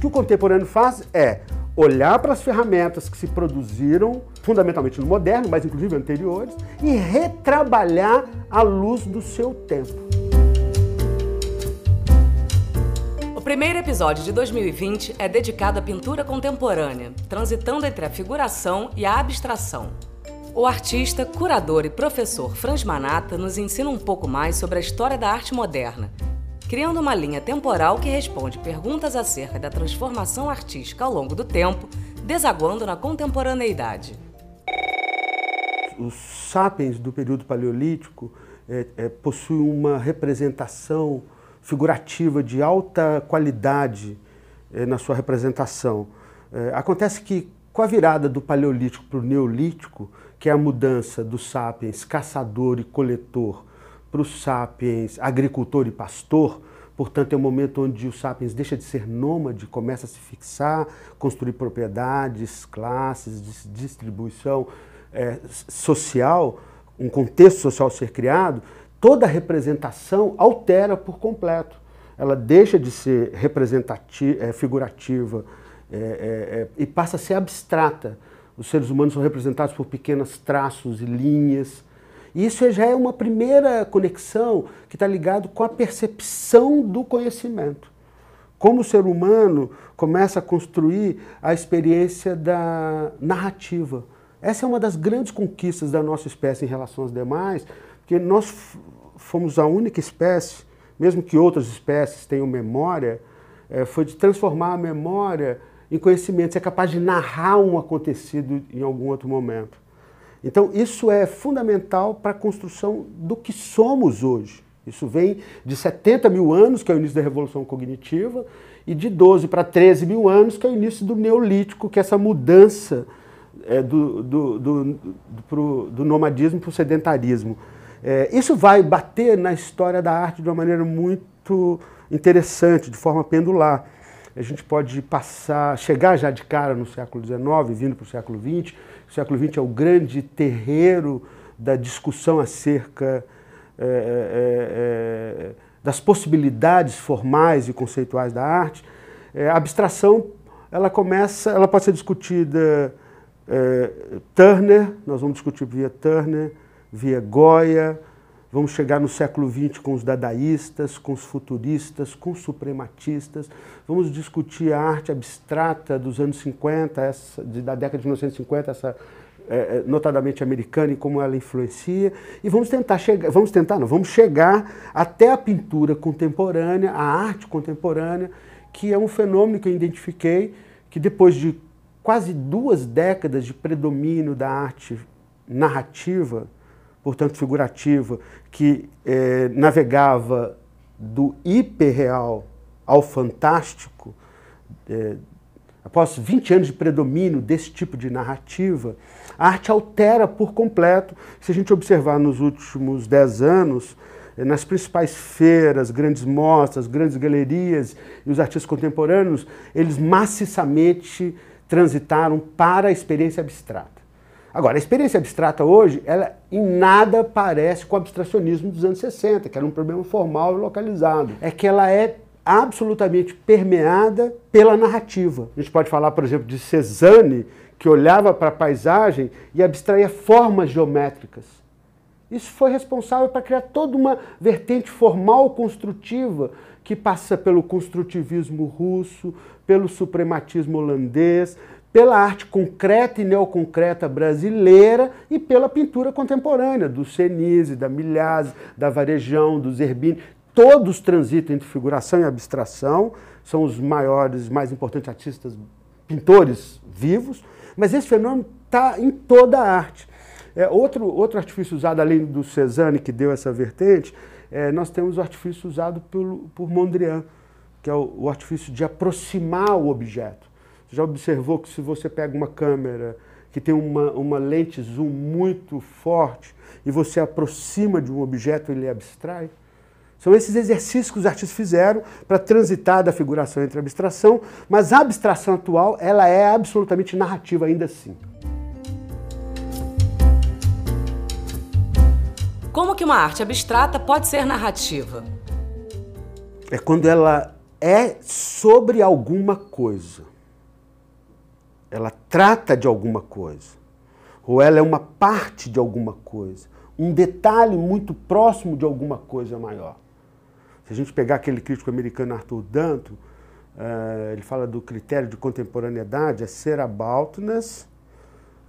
que o contemporâneo faz é olhar para as ferramentas que se produziram, fundamentalmente no moderno, mas inclusive anteriores, e retrabalhar à luz do seu tempo. O primeiro episódio de 2020 é dedicado à pintura contemporânea, transitando entre a figuração e a abstração. O artista, curador e professor Franz Manata nos ensina um pouco mais sobre a história da arte moderna criando uma linha temporal que responde perguntas acerca da transformação artística ao longo do tempo, desaguando na contemporaneidade. Os sapiens do período paleolítico é, é, possuem uma representação figurativa de alta qualidade é, na sua representação. É, acontece que com a virada do paleolítico para o neolítico, que é a mudança do sapiens caçador e coletor para os sapiens agricultor e pastor, portanto é um momento onde o sapiens deixa de ser nômade, começa a se fixar, construir propriedades, classes, distribuição é, social, um contexto social ser criado, toda a representação altera por completo. Ela deixa de ser representativa, é, figurativa é, é, é, e passa a ser abstrata. Os seres humanos são representados por pequenos traços e linhas, e isso já é uma primeira conexão que está ligado com a percepção do conhecimento. Como o ser humano começa a construir a experiência da narrativa. Essa é uma das grandes conquistas da nossa espécie em relação às demais, porque nós fomos a única espécie, mesmo que outras espécies tenham memória, é, foi de transformar a memória em conhecimento, ser capaz de narrar um acontecido em algum outro momento. Então, isso é fundamental para a construção do que somos hoje. Isso vem de 70 mil anos, que é o início da Revolução Cognitiva, e de 12 para 13 mil anos, que é o início do Neolítico, que é essa mudança é, do, do, do, pro, do nomadismo para o sedentarismo. É, isso vai bater na história da arte de uma maneira muito interessante, de forma pendular. A gente pode passar, chegar já de cara no século XIX, vindo para o século XX, o século XX é o grande terreiro da discussão acerca é, é, é, das possibilidades formais e conceituais da arte. É, a abstração ela começa, ela pode ser discutida é, Turner, nós vamos discutir via Turner, via Goya, Vamos chegar no século XX com os dadaístas, com os futuristas, com os suprematistas. Vamos discutir a arte abstrata dos anos 50, essa, da década de 1950, essa, é, é, notadamente americana, e como ela influencia. E vamos tentar chegar, vamos tentar, não, vamos chegar até a pintura contemporânea, a arte contemporânea, que é um fenômeno que eu identifiquei, que depois de quase duas décadas de predomínio da arte narrativa, portanto figurativa, que eh, navegava do hiperreal ao fantástico, eh, após 20 anos de predomínio desse tipo de narrativa, a arte altera por completo. Se a gente observar nos últimos 10 anos, eh, nas principais feiras, grandes mostras, grandes galerias e os artistas contemporâneos, eles maciçamente transitaram para a experiência abstrata. Agora, a experiência abstrata hoje, ela em nada parece com o abstracionismo dos anos 60, que era um problema formal e localizado. É que ela é absolutamente permeada pela narrativa. A gente pode falar, por exemplo, de Cezanne, que olhava para a paisagem e abstraía formas geométricas. Isso foi responsável para criar toda uma vertente formal construtiva que passa pelo construtivismo russo, pelo suprematismo holandês, pela arte concreta e neoconcreta brasileira e pela pintura contemporânea, do Senise, da Milhazes, da Varejão, do Zerbini. Todos transitam entre figuração e abstração, são os maiores, mais importantes artistas, pintores vivos, mas esse fenômeno está em toda a arte. É, outro, outro artifício usado, além do Cezanne, que deu essa vertente, é, nós temos o artifício usado por, por Mondrian, que é o, o artifício de aproximar o objeto. Já observou que se você pega uma câmera que tem uma, uma lente zoom muito forte e você aproxima de um objeto, ele abstrai? São esses exercícios que os artistas fizeram para transitar da figuração entre a abstração, mas a abstração atual ela é absolutamente narrativa ainda assim. Como que uma arte abstrata pode ser narrativa? É quando ela é sobre alguma coisa. Ela trata de alguma coisa. Ou ela é uma parte de alguma coisa. Um detalhe muito próximo de alguma coisa maior. Se a gente pegar aquele crítico americano Arthur Danto, uh, ele fala do critério de contemporaneidade, é ser aboutness,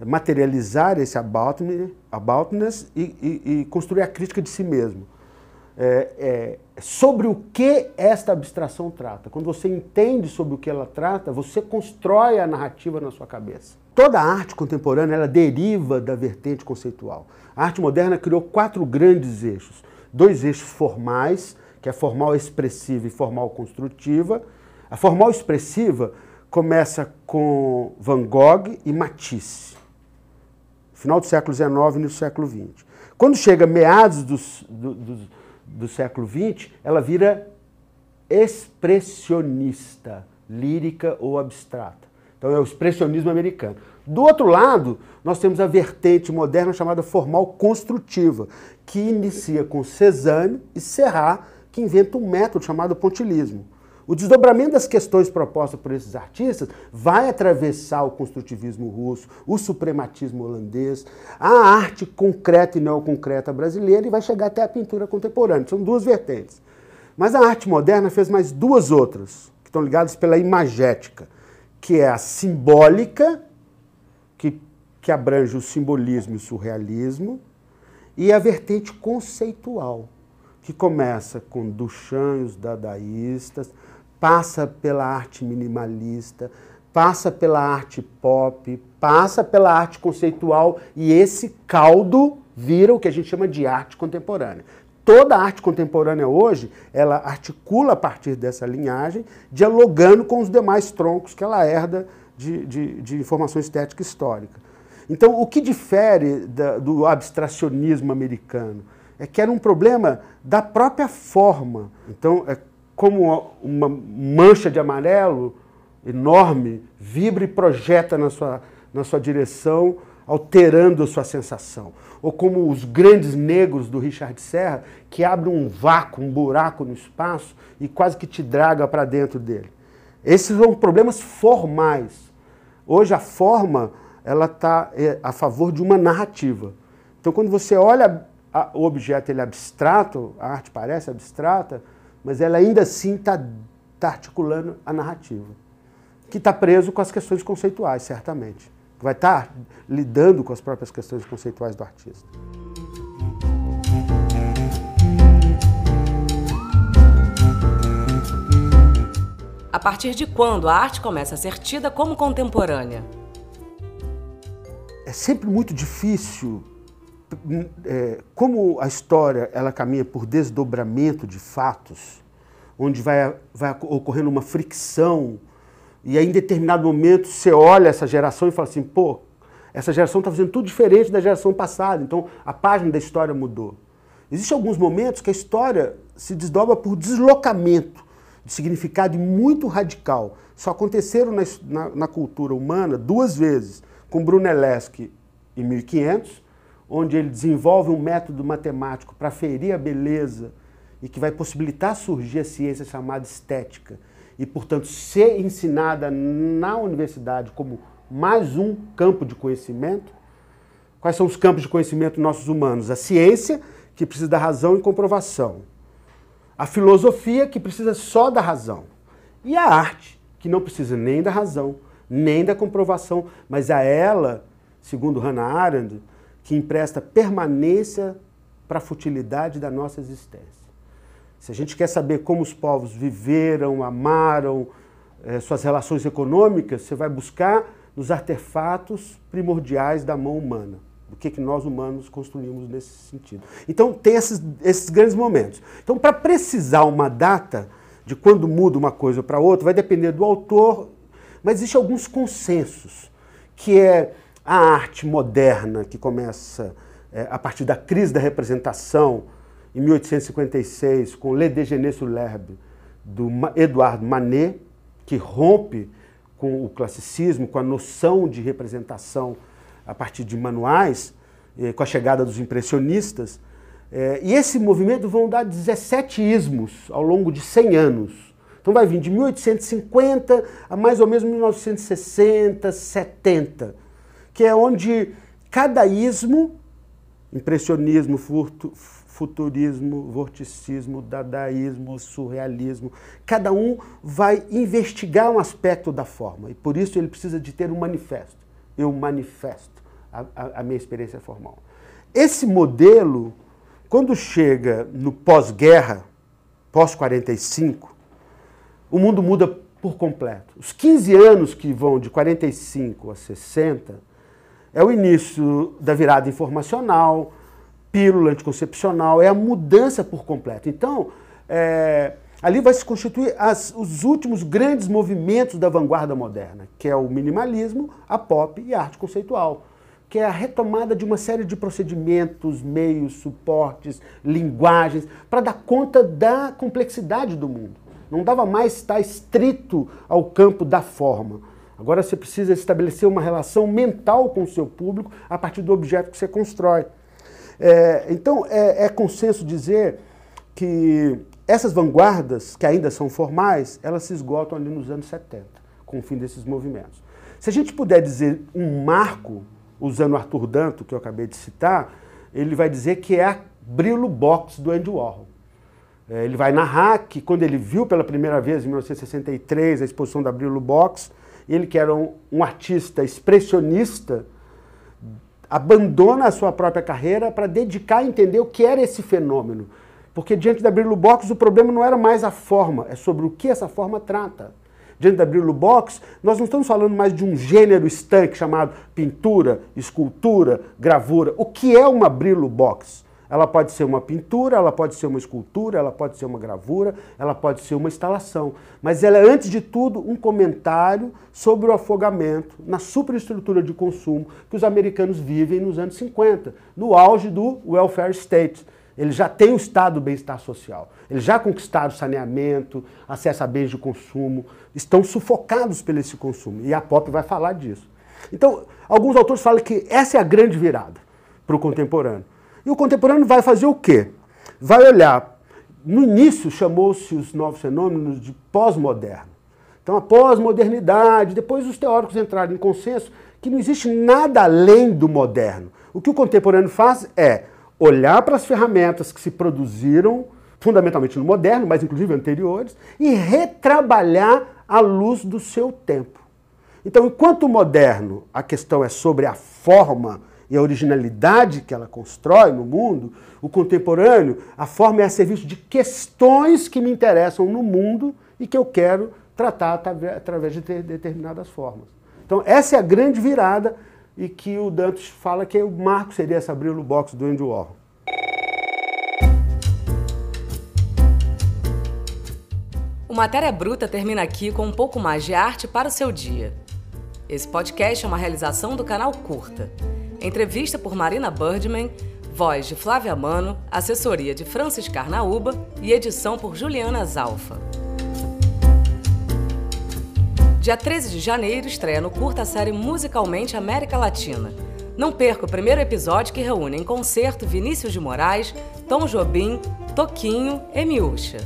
materializar esse aboutness e, e, e construir a crítica de si mesmo é, é, sobre o que esta abstração trata. Quando você entende sobre o que ela trata, você constrói a narrativa na sua cabeça. Toda a arte contemporânea ela deriva da vertente conceitual. A arte moderna criou quatro grandes eixos: dois eixos formais, que é formal expressiva e formal construtiva. A formal expressiva começa com Van Gogh e Matisse, final do século XIX e no século XX. Quando chega meados dos, dos do século XX, ela vira expressionista, lírica ou abstrata. Então é o expressionismo americano. Do outro lado, nós temos a vertente moderna chamada formal construtiva, que inicia com Cézanne e Serrat, que inventa um método chamado pontilismo. O desdobramento das questões propostas por esses artistas vai atravessar o construtivismo russo, o suprematismo holandês, a arte concreta e neoconcreta brasileira e vai chegar até a pintura contemporânea. São duas vertentes. Mas a arte moderna fez mais duas outras, que estão ligadas pela imagética, que é a simbólica, que, que abrange o simbolismo e o surrealismo, e a vertente conceitual, que começa com Duchamp e os dadaístas, passa pela arte minimalista, passa pela arte pop, passa pela arte conceitual e esse caldo vira o que a gente chama de arte contemporânea. Toda a arte contemporânea hoje, ela articula a partir dessa linhagem, dialogando com os demais troncos que ela herda de, de, de informação estética histórica. Então, o que difere da, do abstracionismo americano é que era um problema da própria forma. Então, é como uma mancha de amarelo enorme, vibra e projeta na sua, na sua direção, alterando sua sensação. Ou como os grandes negros do Richard Serra, que abrem um vácuo, um buraco no espaço e quase que te draga para dentro dele. Esses são problemas formais. Hoje a forma ela está é, a favor de uma narrativa. Então quando você olha o objeto ele é abstrato, a arte parece abstrata, mas ela ainda assim está tá articulando a narrativa, que está preso com as questões conceituais, certamente. Vai estar tá lidando com as próprias questões conceituais do artista. A partir de quando a arte começa a ser tida como contemporânea? É sempre muito difícil é, como a história ela caminha por desdobramento de fatos, onde vai, vai ocorrendo uma fricção, e aí em determinado momento você olha essa geração e fala assim, pô, essa geração está fazendo tudo diferente da geração passada, então a página da história mudou. Existem alguns momentos que a história se desdobra por deslocamento de significado muito radical. Só aconteceram na, na, na cultura humana duas vezes, com Brunelleschi em 1500 onde ele desenvolve um método matemático para ferir a beleza e que vai possibilitar surgir a ciência chamada estética e, portanto, ser ensinada na universidade como mais um campo de conhecimento. Quais são os campos de conhecimento nossos humanos? A ciência, que precisa da razão e comprovação. A filosofia, que precisa só da razão. E a arte, que não precisa nem da razão, nem da comprovação, mas a ela, segundo Hannah Arendt, que empresta permanência para a futilidade da nossa existência. Se a gente quer saber como os povos viveram, amaram, eh, suas relações econômicas, você vai buscar nos artefatos primordiais da mão humana. O que, que nós humanos construímos nesse sentido. Então, tem esses, esses grandes momentos. Então, para precisar uma data de quando muda uma coisa para outra, vai depender do autor, mas existem alguns consensos, que é a arte moderna, que começa é, a partir da crise da representação, em 1856, com Le Déjeuner sur l'herbe, do Eduardo Manet, que rompe com o classicismo, com a noção de representação a partir de manuais, eh, com a chegada dos impressionistas. Eh, e esse movimento vão dar 17 ismos ao longo de 100 anos. Então vai vir de 1850 a mais ou menos 1960, 70, que é onde cada ismo, impressionismo, futurismo, vorticismo, dadaísmo, surrealismo, cada um vai investigar um aspecto da forma e por isso ele precisa de ter um manifesto. Eu manifesto a, a, a minha experiência formal. Esse modelo, quando chega no pós-guerra, pós-45, o mundo muda por completo. Os 15 anos que vão de 45 a 60 é o início da virada informacional, pílula anticoncepcional, é a mudança por completo. Então, é, ali vai se constituir as, os últimos grandes movimentos da vanguarda moderna, que é o minimalismo, a pop e a arte conceitual, que é a retomada de uma série de procedimentos, meios, suportes, linguagens, para dar conta da complexidade do mundo. Não dava mais estar estrito ao campo da forma. Agora você precisa estabelecer uma relação mental com o seu público a partir do objeto que você constrói. É, então, é, é consenso dizer que essas vanguardas, que ainda são formais, elas se esgotam ali nos anos 70, com o fim desses movimentos. Se a gente puder dizer um marco, usando Arthur Danto, que eu acabei de citar, ele vai dizer que é a Brillo Box do Andy Warhol. É, ele vai narrar que quando ele viu pela primeira vez, em 1963, a exposição da Brillo Box, ele que era um, um artista expressionista, abandona a sua própria carreira para dedicar a entender o que era esse fenômeno. Porque diante da Brillo Box o problema não era mais a forma, é sobre o que essa forma trata. Diante da Brillo Box, nós não estamos falando mais de um gênero estanque chamado pintura, escultura, gravura. O que é uma Brillo Box? Ela pode ser uma pintura, ela pode ser uma escultura, ela pode ser uma gravura, ela pode ser uma instalação. Mas ela é, antes de tudo, um comentário sobre o afogamento na superestrutura de consumo que os americanos vivem nos anos 50, no auge do welfare state. Eles já têm o estado do bem-estar social. Eles já conquistaram saneamento, acesso a bens de consumo, estão sufocados pelo esse consumo. E a pop vai falar disso. Então, alguns autores falam que essa é a grande virada para o contemporâneo. E o contemporâneo vai fazer o quê? Vai olhar. No início chamou-se os novos fenômenos de pós-moderno. Então a pós-modernidade, depois os teóricos entraram em consenso que não existe nada além do moderno. O que o contemporâneo faz é olhar para as ferramentas que se produziram fundamentalmente no moderno, mas inclusive anteriores, e retrabalhar à luz do seu tempo. Então, enquanto o moderno, a questão é sobre a forma e a originalidade que ela constrói no mundo, o contemporâneo, a forma é a serviço de questões que me interessam no mundo e que eu quero tratar através de determinadas formas. Então, essa é a grande virada e que o Dantas fala que o marco seria essa Brillo Box do Andy Warhol. O Matéria Bruta termina aqui com um pouco mais de arte para o seu dia. Esse podcast é uma realização do canal Curta. Entrevista por Marina Birdman, voz de Flávia Mano, assessoria de Francis Carnaúba e edição por Juliana Zalfa. Dia 13 de janeiro estreia no curta a série Musicalmente América Latina. Não perca o primeiro episódio que reúne em concerto Vinícius de Moraes, Tom Jobim, Toquinho e Miúcha.